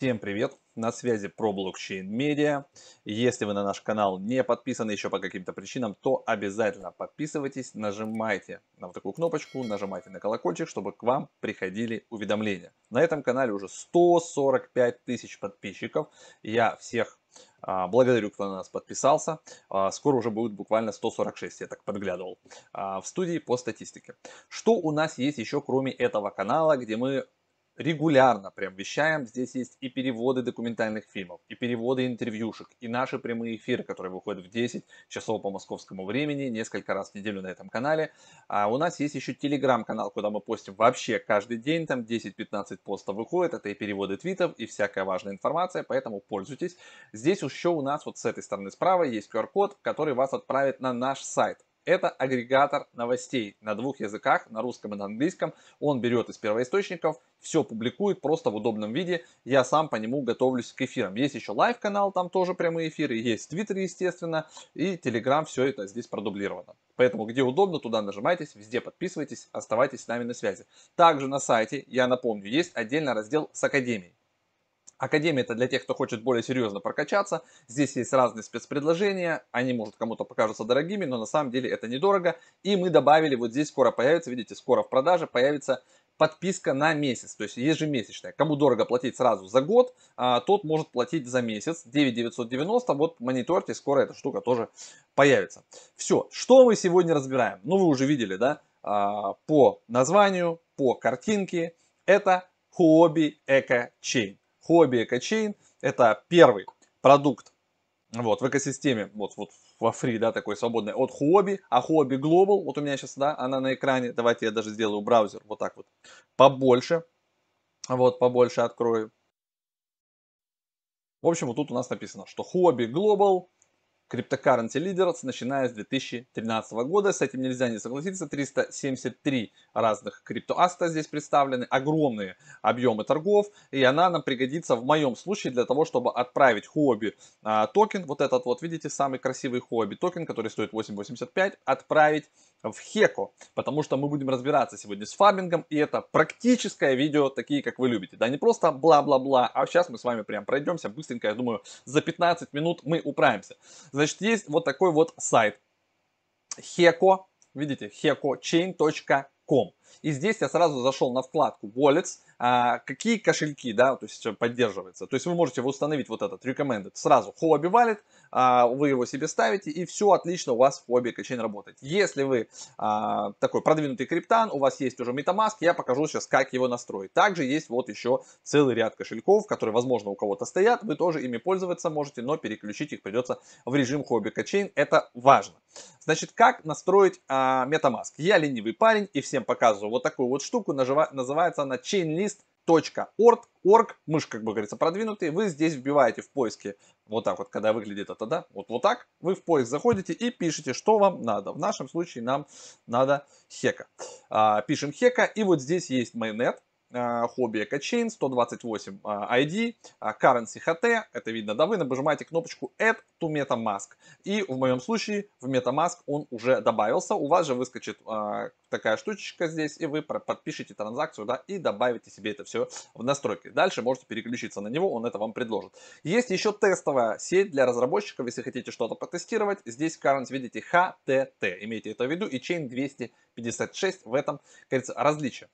Всем привет! На связи про блокчейн медиа. Если вы на наш канал не подписаны еще по каким-то причинам, то обязательно подписывайтесь, нажимайте на вот такую кнопочку, нажимайте на колокольчик, чтобы к вам приходили уведомления. На этом канале уже 145 тысяч подписчиков. Я всех а, благодарю, кто на нас подписался. А, скоро уже будет буквально 146, я так подглядывал, а, в студии по статистике. Что у нас есть еще кроме этого канала, где мы регулярно прям вещаем. Здесь есть и переводы документальных фильмов, и переводы интервьюшек, и наши прямые эфиры, которые выходят в 10 часов по московскому времени, несколько раз в неделю на этом канале. А у нас есть еще телеграм-канал, куда мы постим вообще каждый день, там 10-15 постов выходит, это и переводы твитов, и всякая важная информация, поэтому пользуйтесь. Здесь еще у нас вот с этой стороны справа есть QR-код, который вас отправит на наш сайт. Это агрегатор новостей на двух языках, на русском и на английском. Он берет из первоисточников, все публикует просто в удобном виде. Я сам по нему готовлюсь к эфирам. Есть еще live-канал, там тоже прямые эфиры. Есть Твиттер, естественно, и Телеграм, все это здесь продублировано. Поэтому где удобно, туда нажимайтесь, везде подписывайтесь, оставайтесь с нами на связи. Также на сайте, я напомню, есть отдельный раздел с Академией. Академия это для тех, кто хочет более серьезно прокачаться. Здесь есть разные спецпредложения. Они, может, кому-то покажутся дорогими, но на самом деле это недорого. И мы добавили, вот здесь скоро появится, видите, скоро в продаже появится подписка на месяц, то есть ежемесячная. Кому дорого платить сразу за год, а, тот может платить за месяц. 9990, вот мониторьте, скоро эта штука тоже появится. Все, что мы сегодня разбираем? Ну, вы уже видели, да, а, по названию, по картинке. Это Huobi Eco Chain. Huobi EcoChain это первый продукт вот, в экосистеме, вот, вот во фри, да, такой свободный, от Huobi, а Huobi Global, вот у меня сейчас, да, она на экране, давайте я даже сделаю браузер вот так вот, побольше, вот, побольше открою. В общем, вот тут у нас написано, что Huobi Global Cryptocurrency Leaders, начиная с 2013 года. С этим нельзя не согласиться. 373 разных криптоаста здесь представлены. Огромные объемы торгов. И она нам пригодится в моем случае для того, чтобы отправить Huobi а, токен. Вот этот вот, видите, самый красивый Huobi токен, который стоит 8.85. Отправить в Heco, потому что мы будем разбираться сегодня с фармингом, и это практическое видео, такие, как вы любите. Да, не просто бла-бла-бла, а сейчас мы с вами прям пройдемся быстренько, я думаю, за 15 минут мы управимся. Значит, есть вот такой вот сайт, Heco, видите, hecochain.com. И здесь я сразу зашел на вкладку Wallets, а, какие кошельки, да, то есть поддерживается. То есть вы можете установить вот этот recommended сразу Huobi Wallet, а, вы его себе ставите и все отлично у вас в Huobi Keychain работает. Если вы а, такой продвинутый криптан, у вас есть уже MetaMask, я покажу сейчас, как его настроить. Также есть вот еще целый ряд кошельков, которые, возможно, у кого-то стоят, вы тоже ими пользоваться можете, но переключить их придется в режим Huobi Keychain, это важно. Значит, как настроить а, MetaMask? Я ленивый парень и всем показываю вот такую вот штуку, называется она Chainlist .org, org, мы же, как бы говорится, продвинутые, вы здесь вбиваете в поиске, вот так вот, когда выглядит это, да, вот, вот так, вы в поиск заходите и пишете, что вам надо. В нашем случае нам надо хека. А, пишем хека, и вот здесь есть майонет, хобби EcoChain 128 ID, Currency HT, это видно, да, вы нажимаете кнопочку Add to MetaMask. И в моем случае в MetaMask он уже добавился, у вас же выскочит а, такая штучечка здесь, и вы подпишите транзакцию, да, и добавите себе это все в настройки. Дальше можете переключиться на него, он это вам предложит. Есть еще тестовая сеть для разработчиков, если хотите что-то потестировать. Здесь currency, видите, HTT, имейте это в виду, и Chain 256 в этом, кажется, различие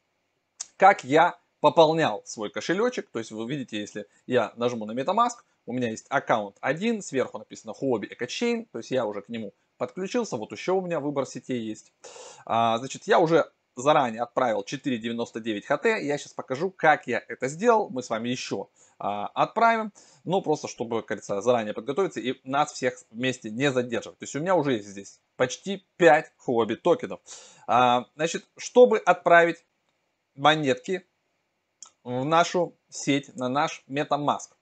как я пополнял свой кошелечек. То есть вы видите, если я нажму на MetaMask, у меня есть аккаунт один, сверху написано Huobi EcoChain, то есть я уже к нему подключился, вот еще у меня выбор сетей есть. А, значит, я уже заранее отправил 4.99 ХТ, я сейчас покажу, как я это сделал, мы с вами еще а, отправим, ну просто чтобы, говорится, заранее подготовиться и нас всех вместе не задерживать. То есть у меня уже есть здесь почти 5 Huobi токенов. А, значит, чтобы отправить монетки в нашу сеть, на наш MetaMask.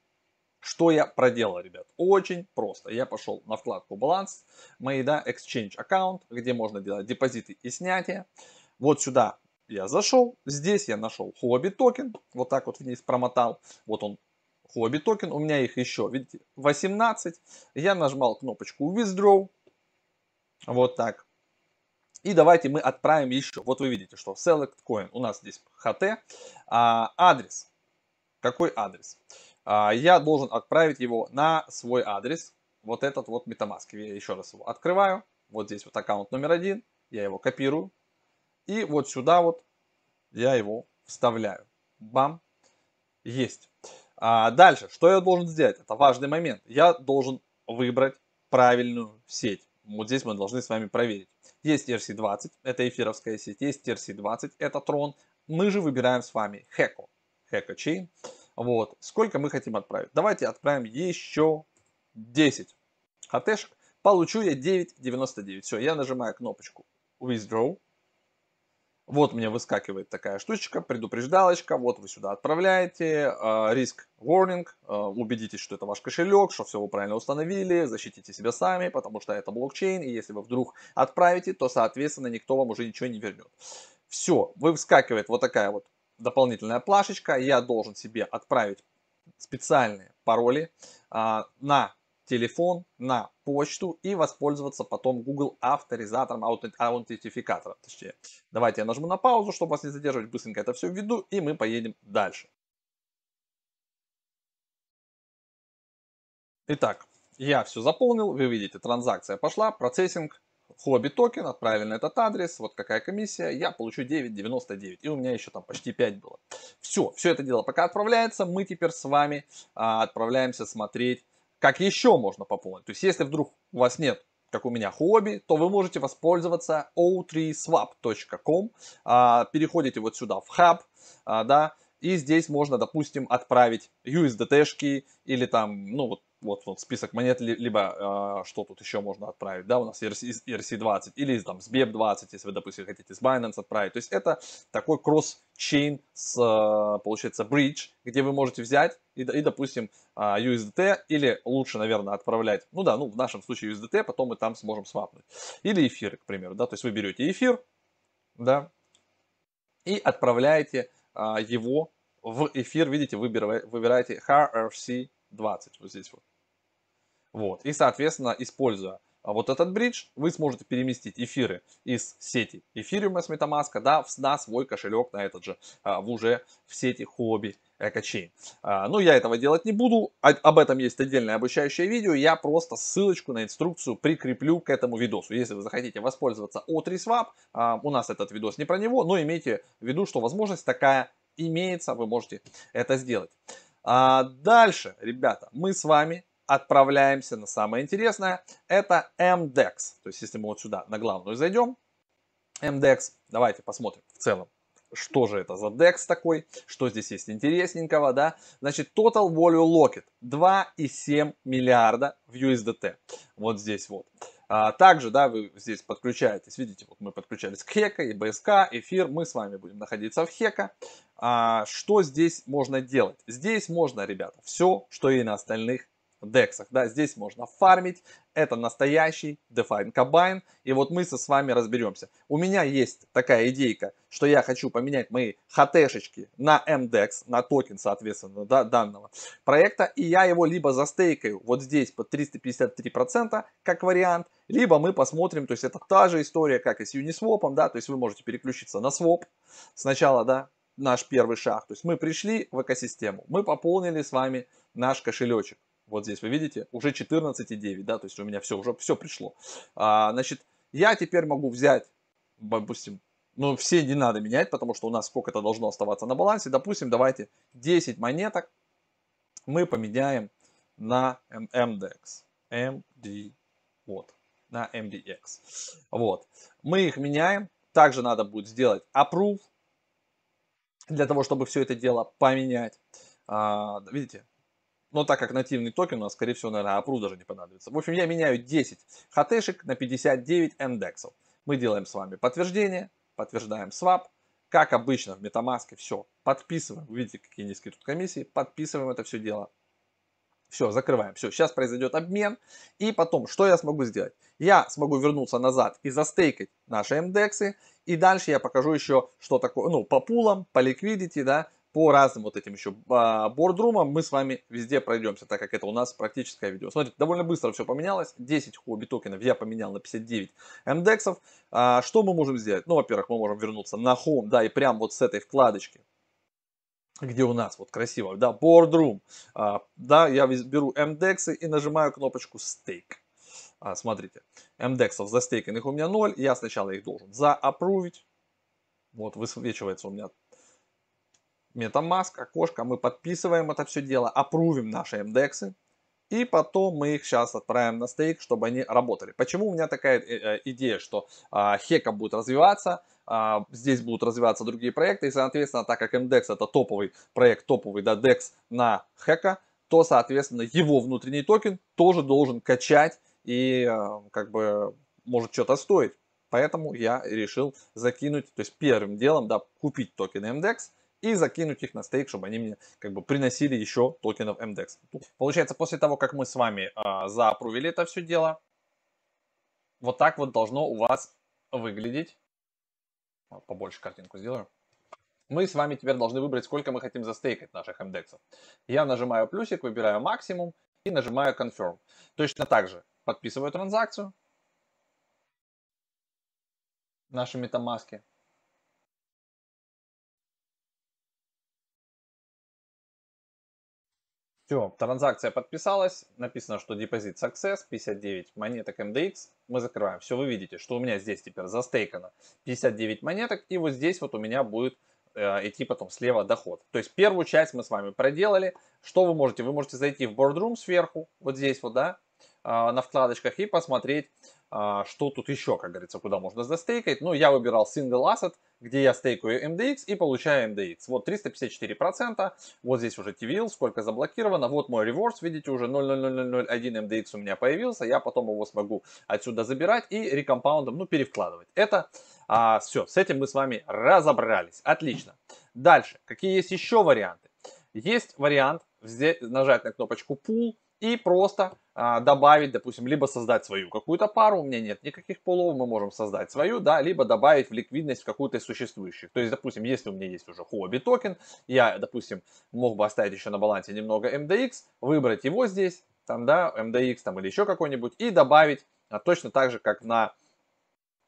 Что я проделал, ребят? Очень просто. Я пошел на вкладку баланс, мои, да, Exchange аккаунт, где можно делать депозиты и снятия. Вот сюда я зашел, здесь я нашел Huobi токен, вот так вот вниз промотал. Вот он, Huobi токен, у меня их еще, видите, 18. Я нажал кнопочку Withdraw, вот так. И давайте мы отправим еще. Вот вы видите, что Select Coin у нас здесь HT. А, адрес. Какой адрес? а, я должен отправить его на свой адрес, вот этот вот MetaMask. Я еще раз его открываю, вот здесь вот аккаунт номер один, я его копирую, и вот сюда вот я его вставляю. Бам, есть. А дальше, что я должен сделать? Это важный момент. Я должен выбрать правильную сеть. Вот здесь мы должны с вами проверить. Есть ERC20, это эфировская сеть, есть ERC20, это Tron. Мы же выбираем с вами Heco, Heco Chain. Вот, сколько мы хотим отправить? Давайте отправим еще 10 хатешек. Получу я 9.99. Все, я нажимаю кнопочку Withdraw. Вот мне выскакивает такая штучка, предупреждалочка, вот вы сюда отправляете, риск uh, warning, uh, убедитесь, что это ваш кошелек, что все вы правильно установили, защитите себя сами, потому что это блокчейн, и если вы вдруг отправите, то, соответственно, никто вам уже ничего не вернет. Все, вы выскакивает вот такая вот дополнительная плашечка, я должен себе отправить специальные пароли uh, на телефон, на почту и воспользоваться потом Google авторизатором, аутентификатором. Точнее. Давайте я нажму на паузу, чтобы вас не задерживать, быстренько это все введу и мы поедем дальше. Итак, я все заполнил, вы видите, транзакция пошла, процессинг, хобби токен, отправили на этот адрес, вот какая комиссия, я получу 9.99, и у меня еще там почти 5 было. Все, все это дело пока отправляется, мы теперь с вами а, отправляемся смотреть как еще можно пополнить? То есть, если вдруг у вас нет как у меня хобби, то вы можете воспользоваться o3swap.com. А, переходите вот сюда в хаб, а, да, и здесь можно, допустим, отправить USDT-шки или там, ну вот вот, вот список монет, либо э, что тут еще можно отправить, да, у нас ERC, ERC20, или там с BEP20, если вы, допустим, хотите с Binance отправить. То есть это такой кросс-чейн с, э, получается, bridge, где вы можете взять и, и допустим, э, USDT, или лучше, наверное, отправлять, ну да, ну в нашем случае USDT, потом мы там сможем свапнуть. Или эфир, к примеру, да, то есть вы берете эфир, да, и отправляете э, его в эфир, видите, выбираете HRC20, вот здесь вот. Вот. И, соответственно, используя а, вот этот бридж, вы сможете переместить эфиры из сети эфириума с MetaMask да, на свой кошелек, на этот же, а, в уже в сети хобби. А, ну, я этого делать не буду, об этом есть отдельное обучающее видео, я просто ссылочку на инструкцию прикреплю к этому видосу. Если вы захотите воспользоваться O3Swap, у нас этот видос не про него, но имейте в виду, что возможность такая имеется, вы можете это сделать. Дальше, ребята, мы с вами отправляемся на самое интересное. Это MDEX. То есть, если мы вот сюда на главную зайдем, MDEX, давайте посмотрим в целом, что же это за DEX такой, что здесь есть интересненького, да. Значит, Total Value Locket 2,7 миллиарда в USDT. Вот здесь вот. А, также, да, вы здесь подключаетесь, видите, вот мы подключались к Хека и БСК, эфир, мы с вами будем находиться в Хека. А, что здесь можно делать? Здесь можно, ребята, все, что и на остальных дексах. Да, здесь можно фармить. Это настоящий Define Combine. И вот мы с вами разберемся. У меня есть такая идейка, что я хочу поменять мои хтшечки на MDEX, на токен, соответственно, да, данного проекта. И я его либо застейкаю вот здесь под 353% как вариант, либо мы посмотрим, то есть это та же история, как и с Uniswap, да, то есть вы можете переключиться на своп сначала, да, наш первый шаг. То есть мы пришли в экосистему, мы пополнили с вами наш кошелечек. Вот здесь вы видите, уже 14,9, да, то есть у меня все, уже все пришло. А, значит, я теперь могу взять, допустим, ну, все не надо менять, потому что у нас сколько-то должно оставаться на балансе. Допустим, давайте 10 монеток мы поменяем на MDX. MD, вот, на MDX. Вот. Мы их меняем. Также надо будет сделать approve, для того, чтобы все это дело поменять. А, видите, но так как нативный токен у нас, скорее всего, наверное, апру даже не понадобится. В общем, я меняю 10 хтшек на 59 индексов. Мы делаем с вами подтверждение, подтверждаем свап. Как обычно в MetaMask все подписываем. видите, какие низкие тут комиссии. Подписываем это все дело. Все, закрываем. Все, сейчас произойдет обмен. И потом, что я смогу сделать? Я смогу вернуться назад и застейкать наши индексы. И дальше я покажу еще, что такое, ну, по пулам, по ликвидити, да, по разным вот этим еще а, бордрумам мы с вами везде пройдемся, так как это у нас практическое видео. Смотрите, довольно быстро все поменялось. 10 хобби токенов я поменял на 59 мдексов. А, что мы можем сделать? Ну, во-первых, мы можем вернуться на Home, да, и прям вот с этой вкладочки где у нас вот красиво, да, boardroom, а, да, я беру MDEX и нажимаю кнопочку stake. А, смотрите, MDEX застейканных у меня 0, я сначала их должен заапрувить, вот высвечивается у меня MetaMask, окошко, мы подписываем это все дело, апрувим наши MDEX, и потом мы их сейчас отправим на стейк, чтобы они работали. Почему у меня такая э, э, идея, что а, Хека будет развиваться, а, здесь будут развиваться другие проекты, и, соответственно, так как MDEX это топовый проект, топовый да, DEX на Хека, то, соответственно, его внутренний токен тоже должен качать и а, как бы может что-то стоить. Поэтому я решил закинуть, то есть первым делом, да, купить токены MDEX, и закинуть их на стейк, чтобы они мне как бы приносили еще токенов MDEX. Получается, после того, как мы с вами э, заапрувили это все дело, вот так вот должно у вас выглядеть. Побольше картинку сделаю. Мы с вами теперь должны выбрать, сколько мы хотим застейкать наших MDEX. Я нажимаю плюсик, выбираю максимум и нажимаю Confirm. Точно так же подписываю транзакцию. Наши метамаски. Все, транзакция подписалась, написано, что депозит success, 59 монеток MDX, мы закрываем. Все, вы видите, что у меня здесь теперь застейкано 59 монеток, и вот здесь вот у меня будет э, идти потом слева доход. То есть первую часть мы с вами проделали. Что вы можете? Вы можете зайти в Boardroom сверху, вот здесь вот, да, э, на вкладочках и посмотреть, э, что тут еще, как говорится, куда можно застейкать. Ну, я выбирал Single Asset, где я стейкаю MDX и получаю MDX. Вот 354%, вот здесь уже TVL, сколько заблокировано, вот мой реверс, видите, уже 0,00001 MDX у меня появился, я потом его смогу отсюда забирать и рекомпаундом, ну, перевкладывать. Это а, все, с этим мы с вами разобрались, отлично. Дальше, какие есть еще варианты? Есть вариант взять, нажать на кнопочку Pool и просто а, добавить, допустим, либо создать свою какую-то пару, у меня нет никаких полов, мы можем создать свою, да, либо добавить в ликвидность какую-то из существующих. То есть, допустим, если у меня есть уже Huobi токен, я, допустим, мог бы оставить еще на балансе немного MDX, выбрать его здесь, там, да, MDX там или еще какой-нибудь, и добавить а, точно так же, как на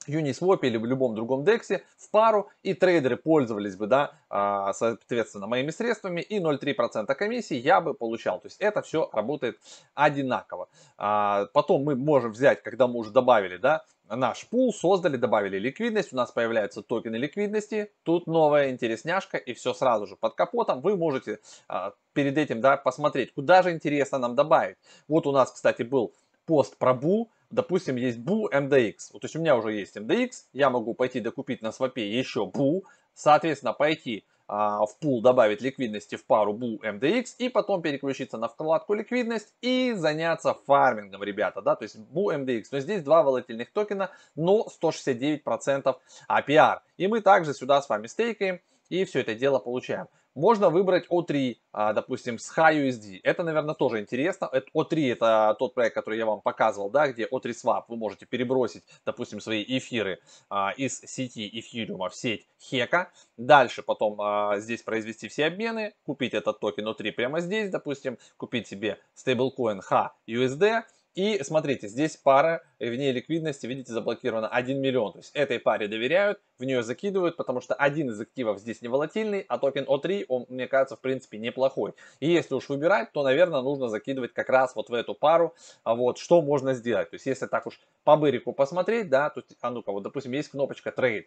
Uniswap или в любом другом дексе в пару, и трейдеры пользовались бы, да, а, соответственно, моими средствами, и 0,3% комиссии я бы получал. То есть это все работает одинаково. А, потом мы можем взять, когда мы уже добавили, да, наш пул, создали, добавили ликвидность, у нас появляются токены ликвидности, тут новая интересняшка, и все сразу же под капотом. Вы можете а, перед этим, да, посмотреть, куда же интересно нам добавить. Вот у нас, кстати, был пост про БУ, допустим, есть BU MDX. Вот, то есть у меня уже есть MDX, я могу пойти докупить на свопе еще BU, соответственно, пойти а, в пул добавить ликвидности в пару BU MDX и потом переключиться на вкладку ликвидность и заняться фармингом, ребята, да, то есть BU MDX. Но здесь два волатильных токена, но 169% APR. И мы также сюда с вами стейкаем и все это дело получаем. Можно выбрать O3, а, допустим, с HiUSD. Это, наверное, тоже интересно. O3 это тот проект, который я вам показывал, да, где O3 Swap вы можете перебросить, допустим, свои эфиры а, из сети эфириума в сеть Heco. Дальше потом а, здесь произвести все обмены, купить этот токен O3 прямо здесь, допустим, купить себе стейблкоин HUSD и смотрите, здесь пара, в ней ликвидности, видите, заблокирована 1 миллион. То есть этой паре доверяют, в нее закидывают, потому что один из активов здесь не волатильный, а токен O3, он, мне кажется, в принципе неплохой. И если уж выбирать, то, наверное, нужно закидывать как раз вот в эту пару. А вот что можно сделать? То есть если так уж по бырику посмотреть, да, то, а ну-ка, вот, допустим, есть кнопочка Trade.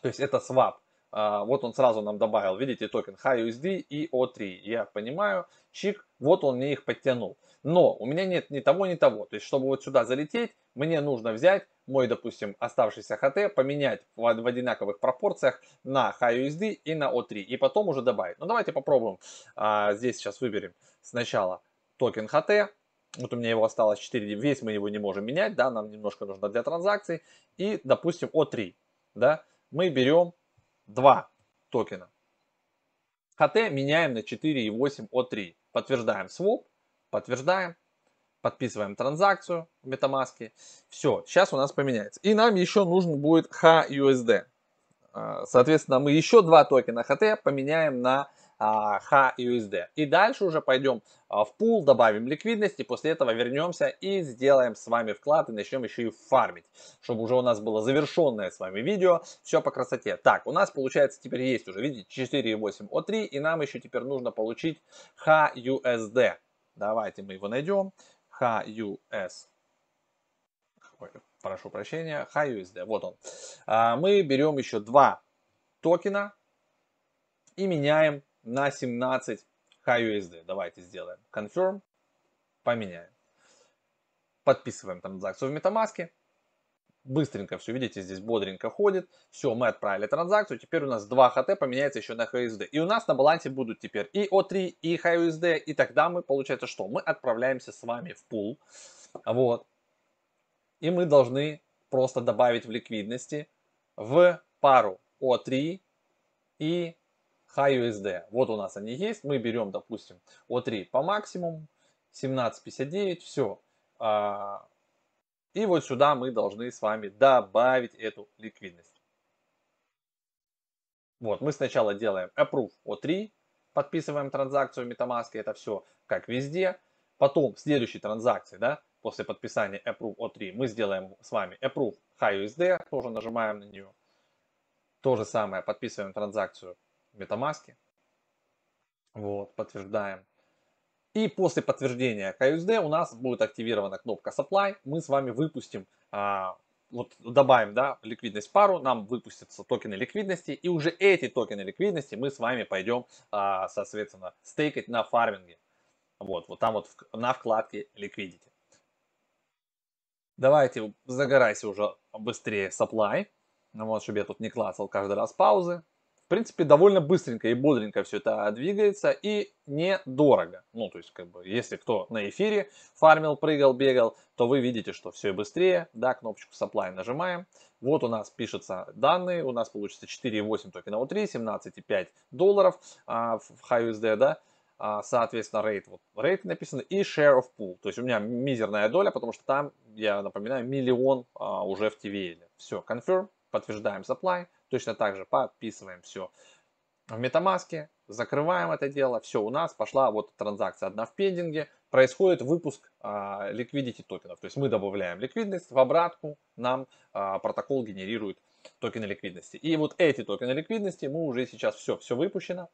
То есть это swap. А, вот он сразу нам добавил, видите, токен HiUSD и O3. Я понимаю, чик, вот он мне их подтянул. Но у меня нет ни того, ни того. То есть, чтобы вот сюда залететь, мне нужно взять мой, допустим, оставшийся HT, поменять в, одинаковых пропорциях на HiUSD и на O3. И потом уже добавить. Ну, давайте попробуем. А, здесь сейчас выберем сначала токен HT. Вот у меня его осталось 4, весь мы его не можем менять, да, нам немножко нужно для транзакций. И, допустим, O3, да, мы берем два токена. HT меняем на 4,8 O3. Подтверждаем своп, подтверждаем, подписываем транзакцию в MetaMask. Все, сейчас у нас поменяется. И нам еще нужен будет HUSD. А, соответственно, мы еще два токена HT поменяем на а, HUSD. И дальше уже пойдем а, в пул, добавим ликвидность и после этого вернемся и сделаем с вами вклад и начнем еще и фармить, чтобы уже у нас было завершенное с вами видео, все по красоте. Так, у нас получается теперь есть уже, видите, 4,8 O3 и нам еще теперь нужно получить HUSD. Давайте мы его найдем. HUS. Прошу прощения, HUSD, вот он. А, мы берем еще два токена и меняем на 17 HUSD. Давайте сделаем confirm, поменяем. Подписываем транзакцию в MetaMask. Быстренько все, видите, здесь бодренько ходит. Все, мы отправили транзакцию. Теперь у нас 2 HT поменяется еще на HUSD. И у нас на балансе будут теперь и O3, и HUSD. И тогда мы, получается, что? Мы отправляемся с вами в пул. Вот. И мы должны просто добавить в ликвидности в пару O3 и HUSD. Вот у нас они есть. Мы берем, допустим, O3 по максимуму, 17.59, все. И вот сюда мы должны с вами добавить эту ликвидность. Вот, мы сначала делаем approve O3, подписываем транзакцию MetaMask, это все как везде. Потом в следующей транзакции, да, после подписания approve O3, мы сделаем с вами approve HUSD, тоже нажимаем на нее. То же самое, подписываем транзакцию MetaMask. Вот, подтверждаем. И после подтверждения KUSD у нас будет активирована кнопка Supply. Мы с вами выпустим, а, вот добавим да, ликвидность в пару, нам выпустятся токены ликвидности. И уже эти токены ликвидности мы с вами пойдем, а, соответственно, стейкать на фарминге. Вот, вот там вот на вкладке Liquidity. Давайте загорайся уже быстрее Supply. Вот, чтобы я тут не клацал каждый раз паузы принципе, довольно быстренько и бодренько все это двигается и недорого. Ну, то есть, как бы, если кто на эфире фармил, прыгал, бегал, то вы видите, что все быстрее. Да, кнопочку supply нажимаем. Вот у нас пишутся данные, у нас получится 4,8 токена O3, 17,5 долларов а, в HUSD, да. А, соответственно, rate, вот rate написано, и share of pool. То есть у меня мизерная доля, потому что там, я напоминаю, миллион а, уже в TVL. Все, confirm, подтверждаем supply, Точно так же подписываем все в MetaMask, закрываем это дело, все, у нас пошла вот транзакция одна в пендинге, происходит выпуск а, liquidity токенов, то есть мы добавляем ликвидность, в обратку нам а, протокол генерирует токены ликвидности. И вот эти токены ликвидности мы уже сейчас все, все выпущено.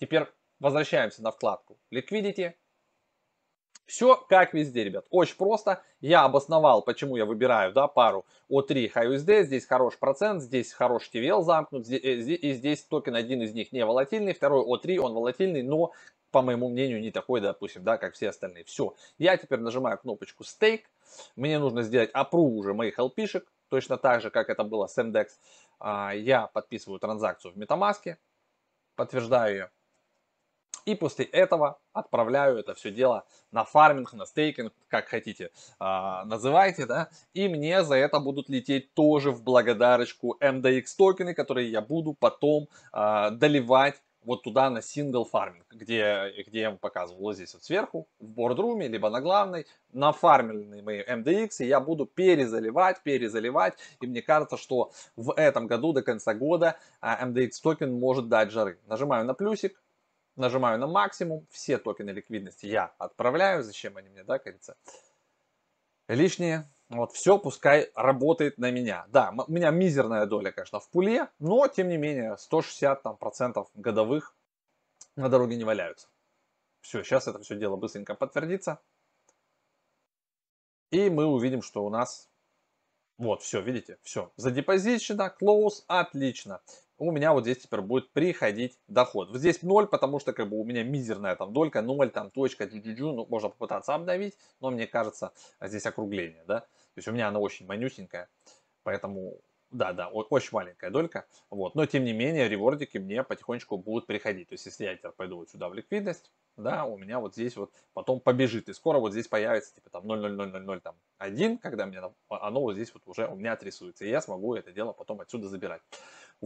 Теперь возвращаемся на вкладку liquidity, все как везде, ребят. Очень просто. Я обосновал, почему я выбираю да, пару O3 HUSD. Здесь хороший процент, здесь хороший TVL замкнут. Э, и здесь токен один из них не волатильный, второй O3 он волатильный, но по моему мнению, не такой, допустим, да, как все остальные. Все. Я теперь нажимаю кнопочку Stake. Мне нужно сделать approve уже моих LP-шек, точно так же, как это было с MDEX. А, я подписываю транзакцию в MetaMask, подтверждаю ее. И после этого отправляю это все дело на фарминг, на стейкинг, как хотите а, называйте, да. И мне за это будут лететь тоже в благодарочку MDX токены, которые я буду потом а, доливать вот туда на сингл фарминг, где, где я вам показывал вот здесь вот сверху, в бордруме, либо на главной, на фармильные мои MDX, и я буду перезаливать, перезаливать, и мне кажется, что в этом году, до конца года, MDX токен может дать жары. Нажимаю на плюсик, Нажимаю на максимум, все токены ликвидности я отправляю, зачем они мне, да, кажется. Лишние, вот все пускай работает на меня. Да, у меня мизерная доля, конечно, в пуле, но тем не менее 160 там, процентов годовых на дороге не валяются. Все, сейчас это все дело быстренько подтвердится. И мы увидим, что у нас вот, все, видите, все. Задепозичено, close, отлично у меня вот здесь теперь будет приходить доход. Вот здесь 0, потому что как бы у меня мизерная там долька, 0, там точка, джу-джу-джу, ну можно попытаться обновить, но мне кажется здесь округление, да. То есть у меня она очень манюсенькая, поэтому да, да, очень маленькая долька, вот, но тем не менее ревордики мне потихонечку будут приходить. То есть если я теперь пойду вот сюда в ликвидность, да, у меня вот здесь вот потом побежит, и скоро вот здесь появится типа там 0,0000 там 1, когда мне оно вот здесь вот уже у меня отрисуется, и я смогу это дело потом отсюда забирать.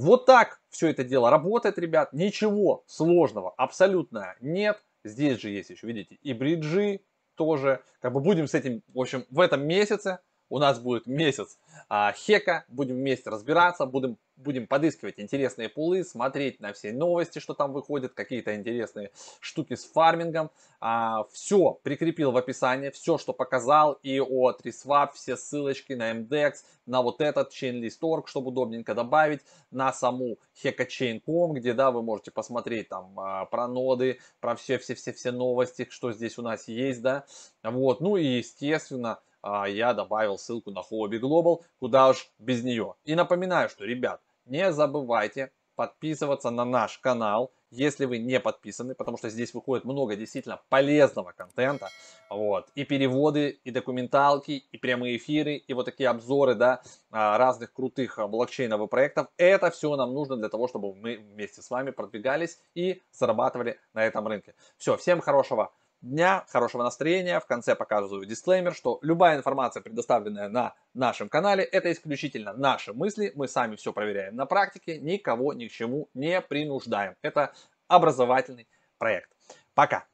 Вот так все это дело работает, ребят. Ничего сложного абсолютно нет. Здесь же есть еще, видите, и бриджи тоже. Как бы будем с этим, в общем, в этом месяце у нас будет месяц а, хека, будем вместе разбираться, будем, будем подыскивать интересные пулы, смотреть на все новости, что там выходят, какие-то интересные штуки с фармингом. А, все прикрепил в описании, все, что показал, и о 3swap, все ссылочки на MDEX, на вот этот Chainlist.org, чтобы удобненько добавить, на саму HekaChain.com, где, да, вы можете посмотреть там а, про ноды, про все-все-все-все новости, что здесь у нас есть, да, вот, ну и, естественно, я добавил ссылку на Hobby Global, куда уж без нее. И напоминаю, что, ребят, не забывайте подписываться на наш канал, если вы не подписаны, потому что здесь выходит много действительно полезного контента, вот, и переводы, и документалки, и прямые эфиры, и вот такие обзоры, да, а, разных крутых блокчейновых проектов. Это все нам нужно для того, чтобы мы вместе с вами продвигались и зарабатывали на этом рынке. Все, всем хорошего дня, хорошего настроения. В конце показываю дисклеймер, что любая информация, предоставленная на нашем канале, это исключительно наши мысли. Мы сами все проверяем на практике, никого ни к чему не принуждаем. Это образовательный проект. Пока!